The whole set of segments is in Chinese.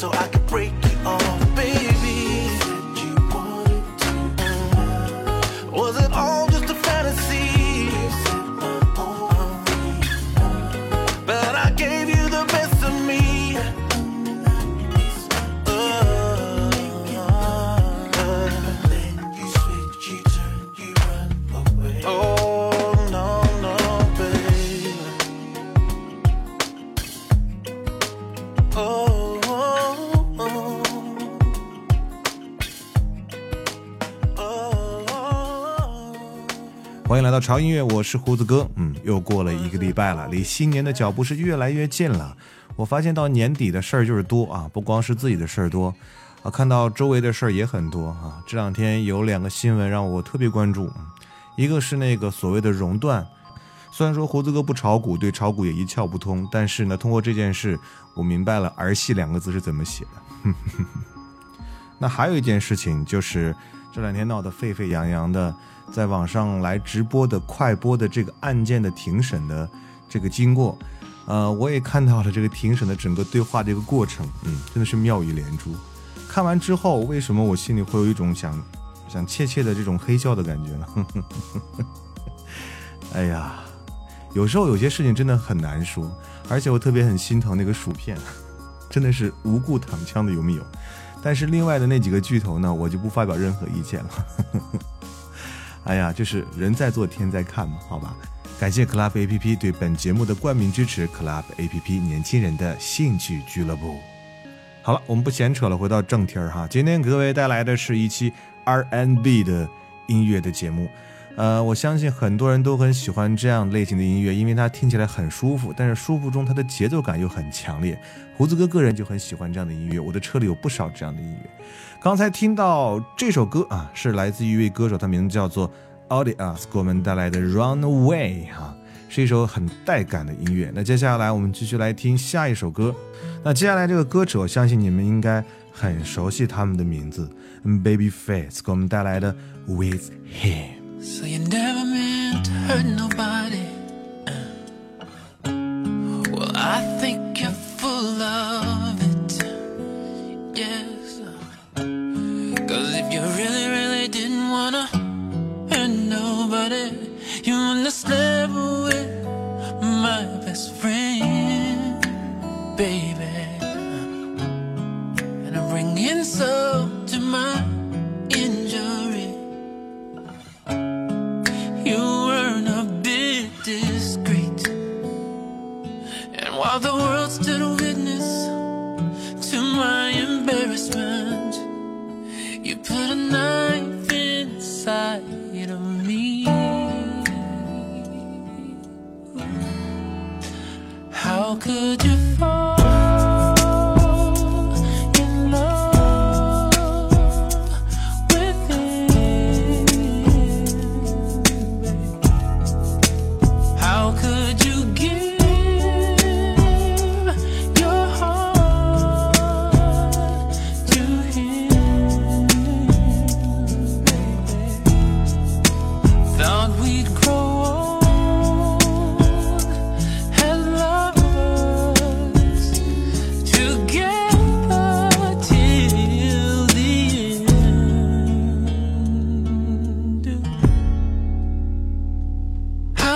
欢迎来潮音乐，我是胡子哥。嗯，又过了一个礼拜了，离新年的脚步是越来越近了。我发现到年底的事儿就是多啊，不光是自己的事儿多，啊，看到周围的事儿也很多啊。这两天有两个新闻让我特别关注，一个是那个所谓的熔断。虽然说胡子哥不炒股，对炒股也一窍不通，但是呢，通过这件事，我明白了“儿戏”两个字是怎么写的。那还有一件事情就是这两天闹得沸沸扬扬的，在网上来直播的快播的这个案件的庭审的这个经过，呃，我也看到了这个庭审的整个对话的一个过程，嗯，真的是妙语连珠。看完之后，为什么我心里会有一种想想切切的这种黑笑的感觉呢？哎呀，有时候有些事情真的很难说，而且我特别很心疼那个薯片，真的是无故躺枪的有没有？但是另外的那几个巨头呢，我就不发表任何意见了。哎呀，就是人在做天在看嘛，好吧。感谢 Club A P P 对本节目的冠名支持，Club A P P 年轻人的兴趣俱乐部。好了，我们不闲扯了，回到正题儿哈。今天各位带来的是一期 R N B 的音乐的节目。呃，我相信很多人都很喜欢这样类型的音乐，因为它听起来很舒服，但是舒服中它的节奏感又很强烈。胡子哥个人就很喜欢这样的音乐，我的车里有不少这样的音乐。刚才听到这首歌啊，是来自一位歌手，他名字叫做 Audius，给我们带来的 Runaway 哈，是一首很带感的音乐。那接下来我们继续来听下一首歌。那接下来这个歌手，相信你们应该很熟悉他们的名字，Babyface，给我们带来的 With Him。So you never meant to hurt nobody. Uh. Well, I think you're full of it. Yes. Uh. Cause if you really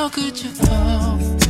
How could you fall?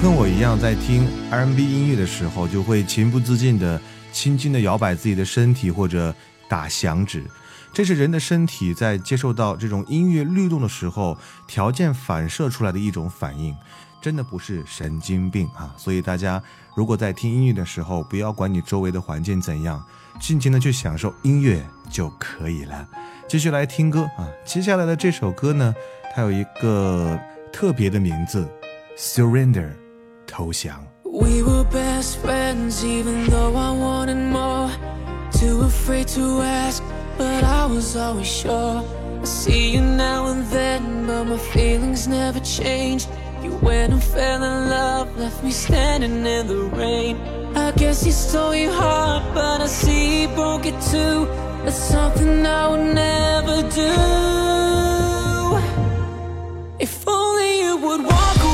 跟我一样，在听 R&B 音乐的时候，就会情不自禁地轻轻地摇摆自己的身体，或者打响指。这是人的身体在接受到这种音乐律动的时候，条件反射出来的一种反应，真的不是神经病啊！所以大家如果在听音乐的时候，不要管你周围的环境怎样，尽情的去享受音乐就可以了。继续来听歌啊，接下来的这首歌呢，它有一个特别的名字，Surrender，投降。We were best friends, even though I wanted more. Too afraid to ask, but I was always sure. I see you now and then, but my feelings never change. You went and fell in love, left me standing in the rain. I guess you stole your heart, but I see you broke it too. That's something I would never do. If only you would walk away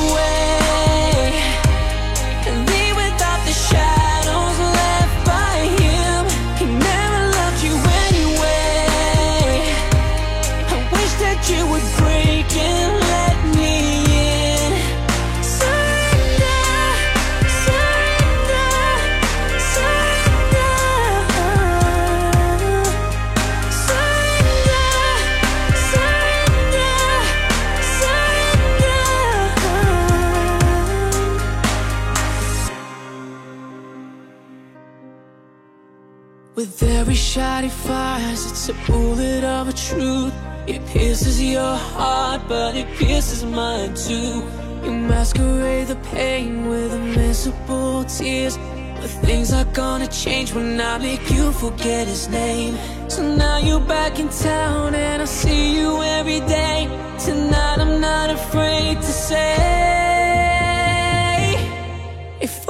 fires, it's a bullet of a truth. It pierces your heart, but it pierces mine too. You masquerade the pain with invisible tears. But things are gonna change when I make you forget his name. So now you're back in town and I see you every day. Tonight I'm not afraid to say, if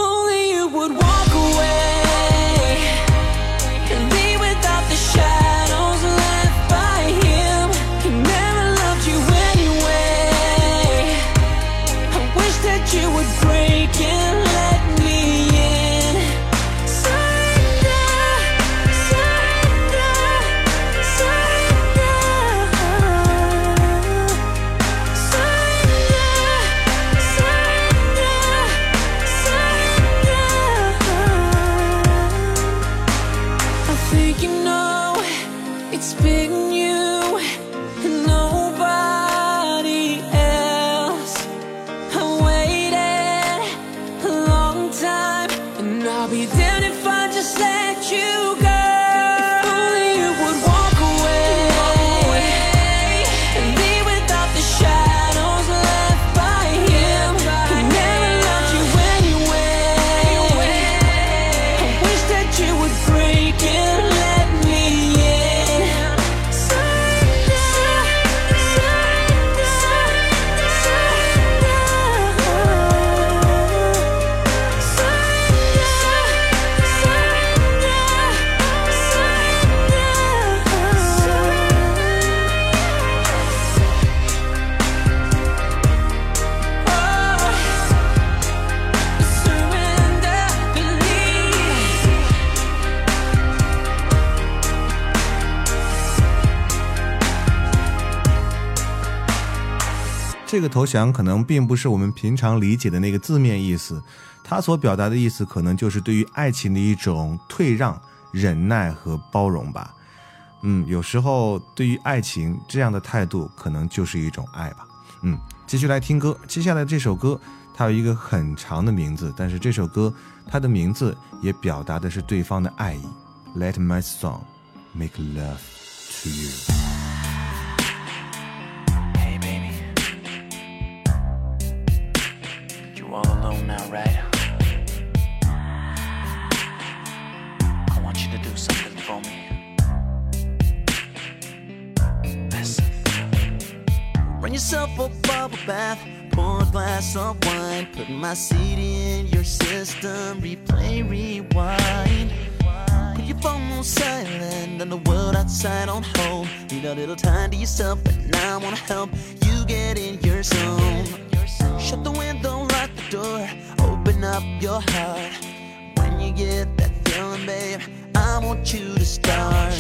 投降可能并不是我们平常理解的那个字面意思，它所表达的意思可能就是对于爱情的一种退让、忍耐和包容吧。嗯，有时候对于爱情这样的态度，可能就是一种爱吧。嗯，继续来听歌，接下来这首歌它有一个很长的名字，但是这首歌它的名字也表达的是对方的爱意。Let my song make love to you。Bath, pour glass of wine, put my CD in your system, replay, rewind. Put your phone on silent and the world outside on hold. Need a little time to yourself, and I wanna help you get in your zone. Shut the window, lock the door, open up your heart. When you get that feeling, babe, I want you to start.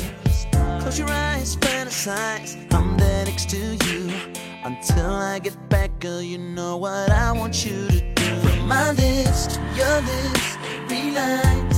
Close your eyes, fantasize. I'm there next to you. Until I get back, girl, you know what I want you to do. From my list to your list, relax.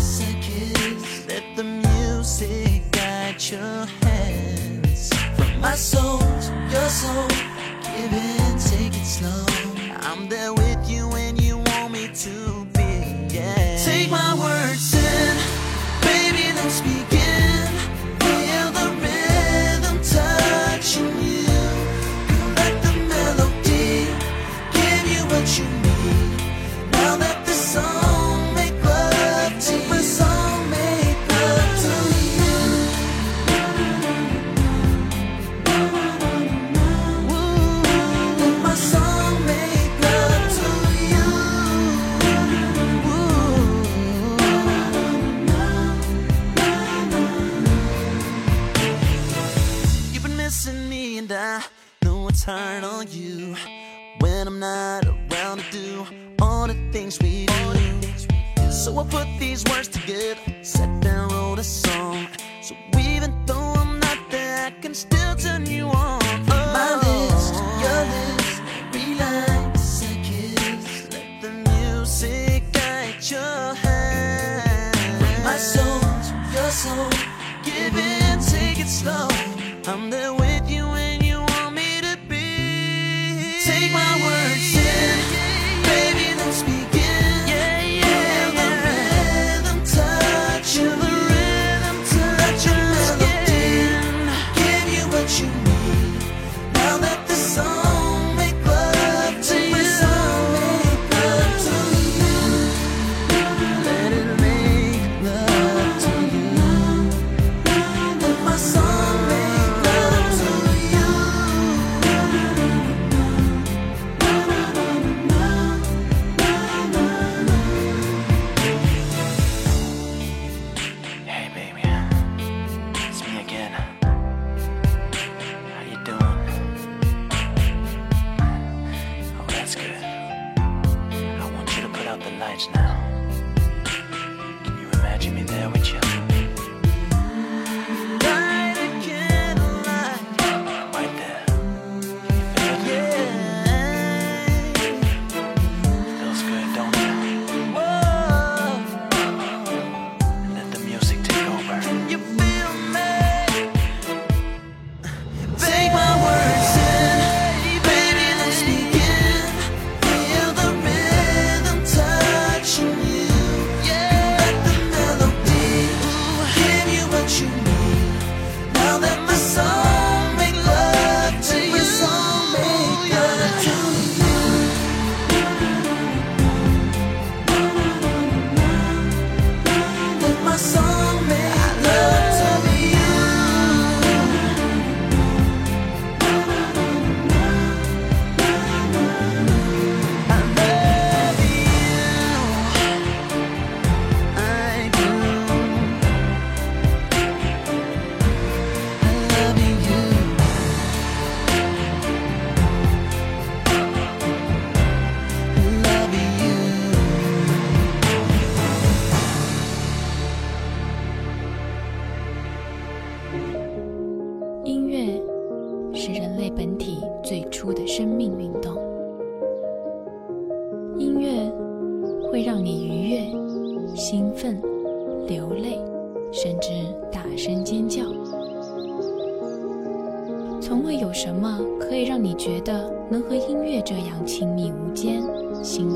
We'll put these words together.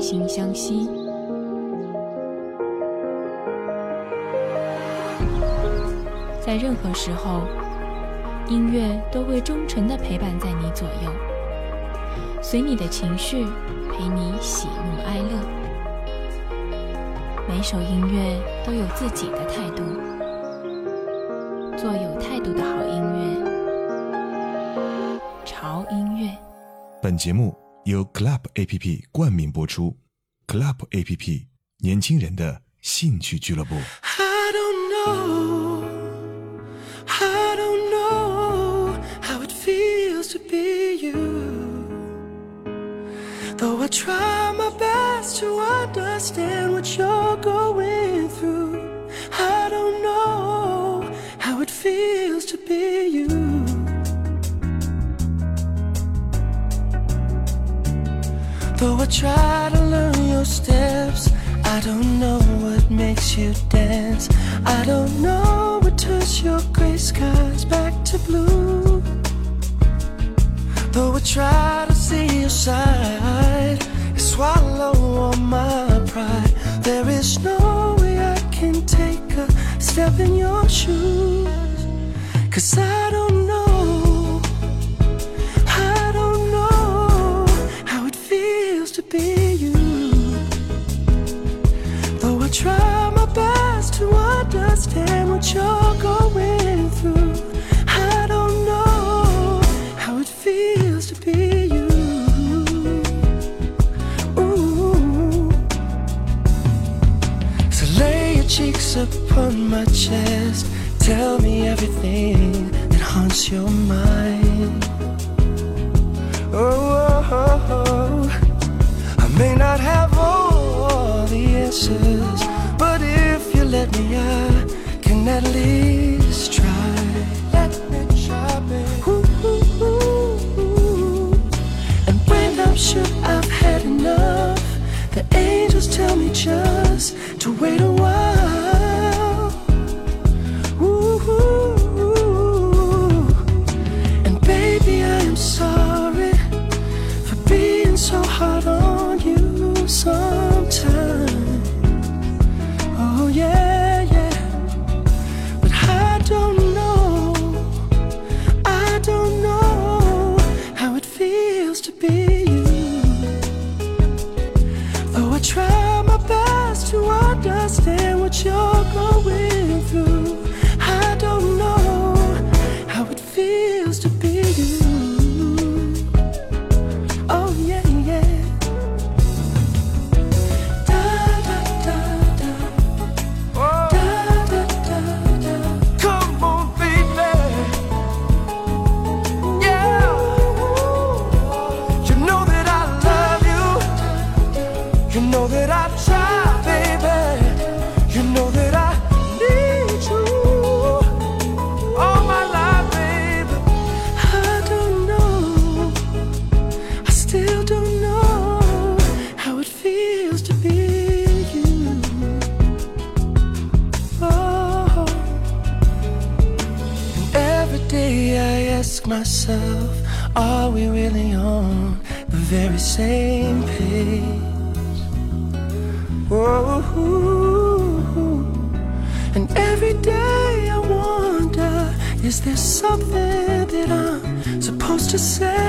惺惺相惜，在任何时候，音乐都会忠诚的陪伴在你左右，随你的情绪，陪你喜怒哀乐。每首音乐都有自己的态度，做有态度的好音乐。潮音乐，本节目。由 Club A P P 冠名播出。Club A P P 年轻人的兴趣俱乐部。I don't know. Though I try my best to understand what you're going through, I don't know how it feels. try to learn your steps. I don't know what makes you dance. I don't know what turns your gray skies back to blue. Though I try to see your side, you swallow all my pride. There is no way I can take a step in your shoes. Cause I don't my chest. Tell me everything that haunts your mind. Oh, oh, oh, I may not have all the answers, but if you let me, I can at least try. Let me try, babe. Ooh, ooh, ooh, and when I'm sure I've had enough, the angels tell me just to wait a while.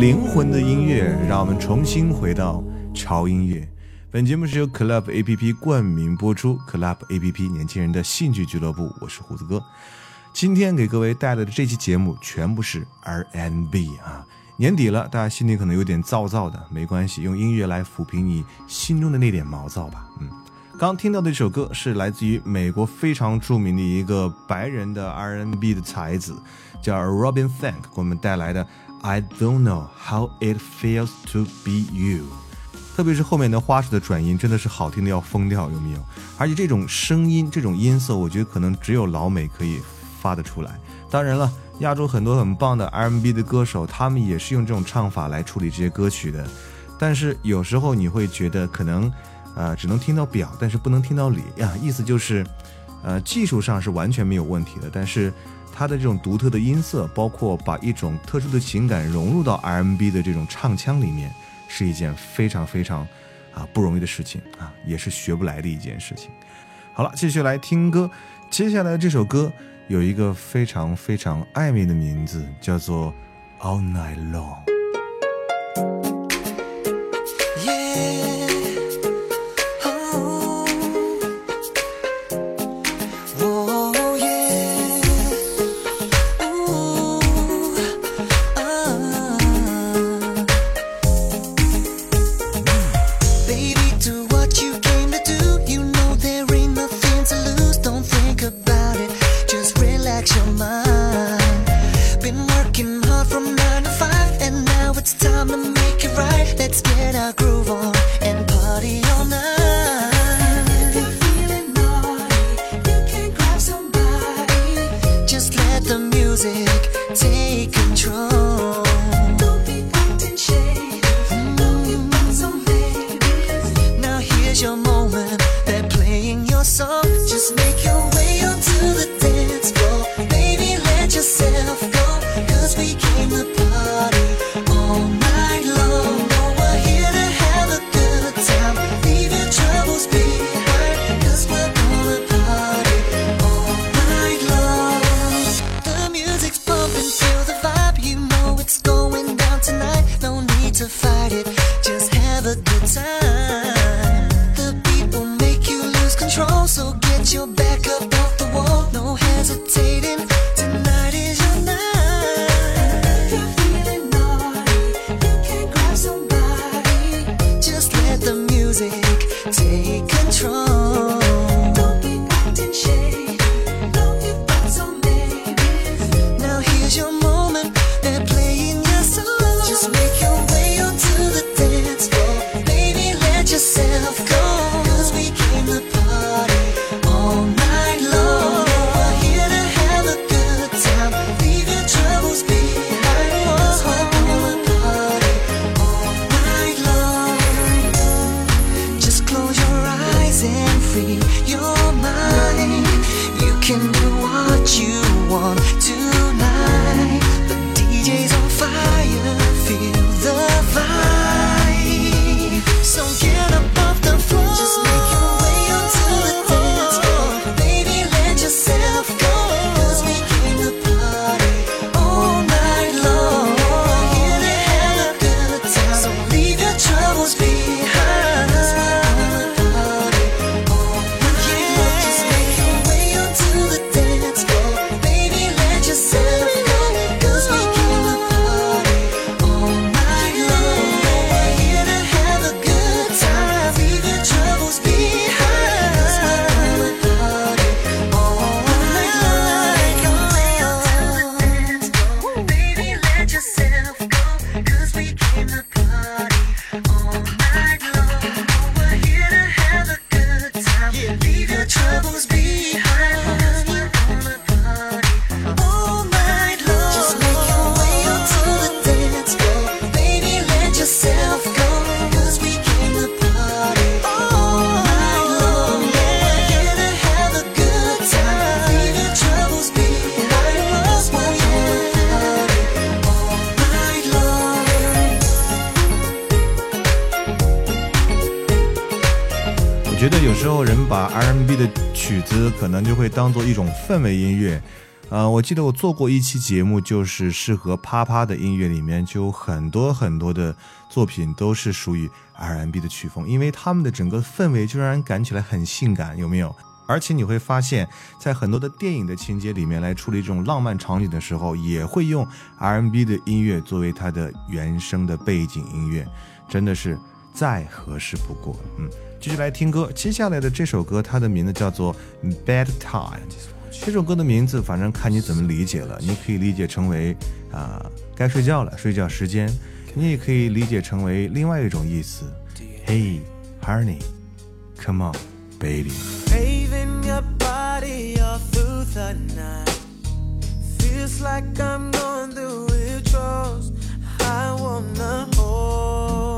灵魂的音乐让我们重新回到潮音乐。本节目是由 club app 冠名播出 club app 年轻人的兴趣俱乐部我是胡子哥。今天给各位带来的这期节目全部是 rnb 啊。年底了大家心里可能有点燥燥的没关系用音乐来抚平你心中的那点毛躁吧。嗯。刚听到的一首歌是来自于美国非常著名的一个白人的 rnb 的才子叫 robin Thank，给我们带来的 I Don't Know How It Feels to Be You。特别是后面的花式的转音，真的是好听的要疯掉，有没有？而且这种声音、这种音色，我觉得可能只有老美可以发得出来。当然了。亚洲很多很棒的 R&B 的歌手，他们也是用这种唱法来处理这些歌曲的。但是有时候你会觉得可能，呃，只能听到表，但是不能听到里呀。意思就是，呃，技术上是完全没有问题的，但是它的这种独特的音色，包括把一种特殊的情感融入到 R&B 的这种唱腔里面，是一件非常非常啊不容易的事情啊，也是学不来的一件事情。好了，继续来听歌，接下来这首歌。有一个非常非常暧昧的名字，叫做《All Night Long》。觉得有把 R&B 的曲子可能就会当做一种氛围音乐，呃，我记得我做过一期节目，就是适合啪啪的音乐，里面就有很多很多的作品都是属于 R&B 的曲风，因为他们的整个氛围就让人感起来很性感，有没有？而且你会发现在很多的电影的情节里面来处理这种浪漫场景的时候，也会用 R&B 的音乐作为它的原声的背景音乐，真的是再合适不过。嗯，继续来听歌，接下来的这首歌，它的名字叫做《Bad Time》。这首歌的名字，反正看你怎么理解了。你可以理解成为啊、该睡觉了，睡觉时间；你也可以理解成为另外一种意思。Hey, honey, come on, baby。Craving your body all through the night. Feels like I'm going through withdrawals. I wanna hold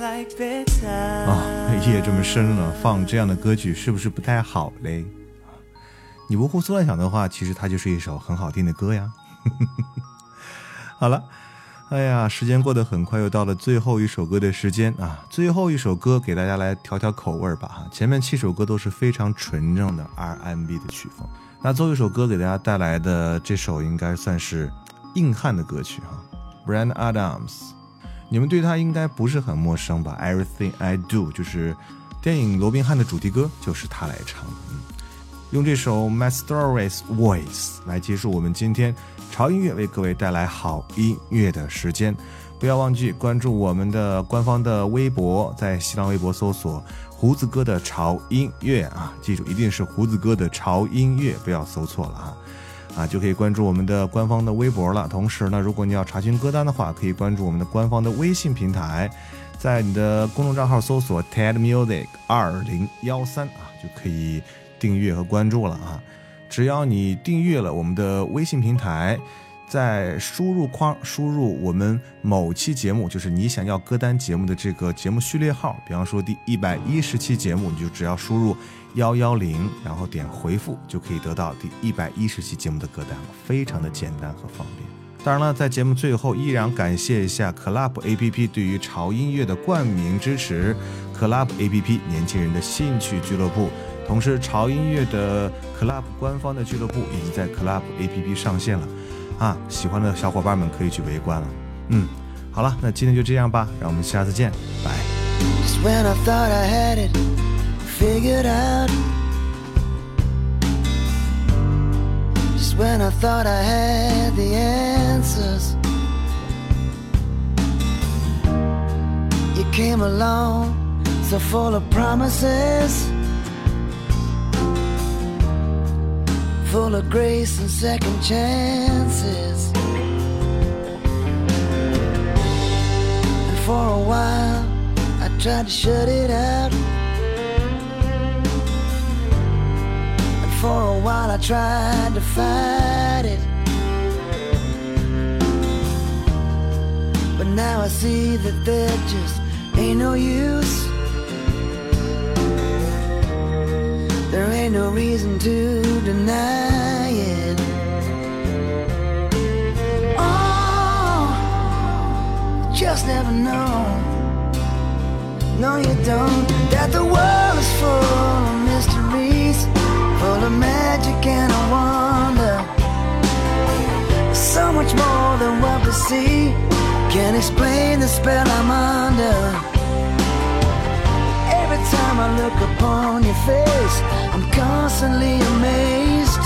啊，夜这么深了，放这样的歌曲是不是不太好嘞？你不胡思乱想的话，其实它就是一首很好听的歌呀。好了，哎呀，时间过得很快，又到了最后一首歌的时间啊！最后一首歌给大家来调调口味吧哈。前面七首歌都是非常纯正的 R&B 的曲风，那最后一首歌给大家带来的这首应该算是硬汉的歌曲哈，Brand Adams。你们对他应该不是很陌生吧？Everything I Do 就是电影《罗宾汉》的主题歌，就是他来唱的。嗯，用这首 My Stories Voice 来结束我们今天潮音乐为各位带来好音乐的时间。不要忘记关注我们的官方的微博，在新浪微博搜索“胡子哥的潮音乐”啊，记住一定是胡子哥的潮音乐，不要搜错了啊。啊，就可以关注我们的官方的微博了。同时呢，如果你要查询歌单的话，可以关注我们的官方的微信平台，在你的公众账号搜索 TED Music 二零幺三啊，就可以订阅和关注了啊。只要你订阅了我们的微信平台，在输入框输入我们某期节目，就是你想要歌单节目的这个节目序列号，比方说第一百一十期节目，你就只要输入幺幺零，然后点回复，就可以得到第一百一十期节目的歌单了，非常的简单和方便。当然了，在节目最后，依然感谢一下 Club APP 对于潮音乐的冠名支持。Club APP 年轻人的兴趣俱乐部，同时潮音乐的 Club 官方的俱乐部已经在 Club APP 上线了，啊，喜欢的小伙伴们可以去围观了。嗯，好了，那今天就这样吧，让我们下次见，拜。You came along so full of promises. Full of grace and second chances. And for a while, I tried to shut it out. And for a while I tried to fight it. But now I see that there just ain't no use. No reason to deny it. Oh, just never know. No, you don't. That the world is full of mysteries, full of magic and a wonder. So much more than what we see. Can't explain the spell I'm under. I look upon your face, I'm constantly amazed.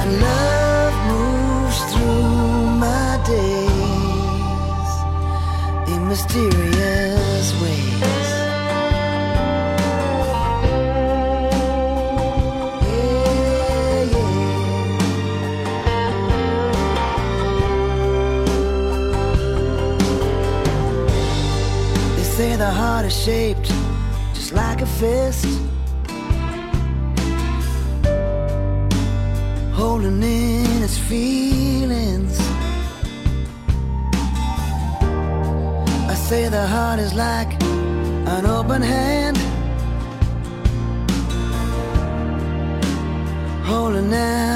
And love moves through my days in mysterious ways. The heart is shaped like a fist. Holding in its feelings. I say the heart is like an open hand. Holding out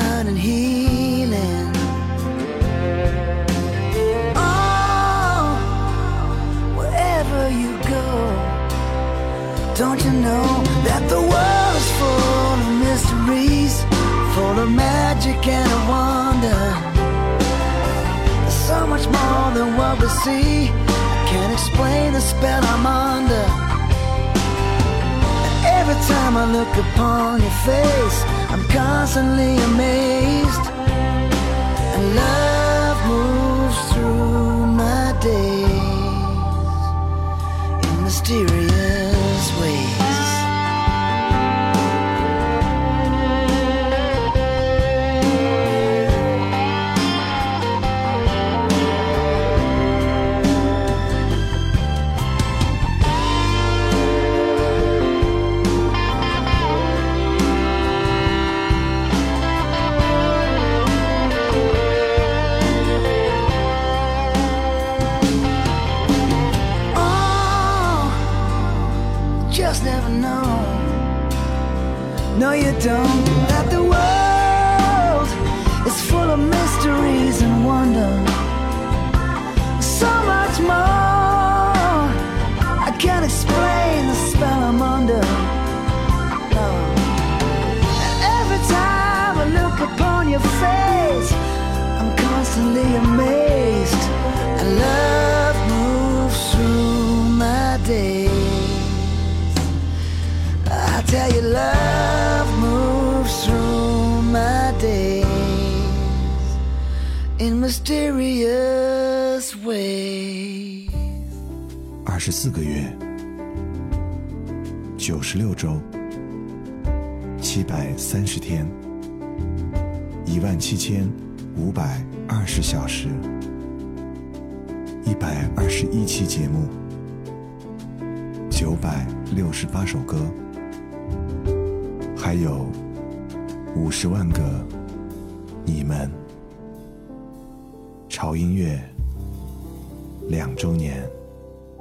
what we see. I can't explain the spell I'm under. Every time I look upon your face, I'm constantly amazed. And love moves through my days in mysterious 十四个月，九十六周，七百三十天，一万七千五百二十小时，一百二十一期节目，九百六十八首歌，还有五十万个你们。潮音乐两周年。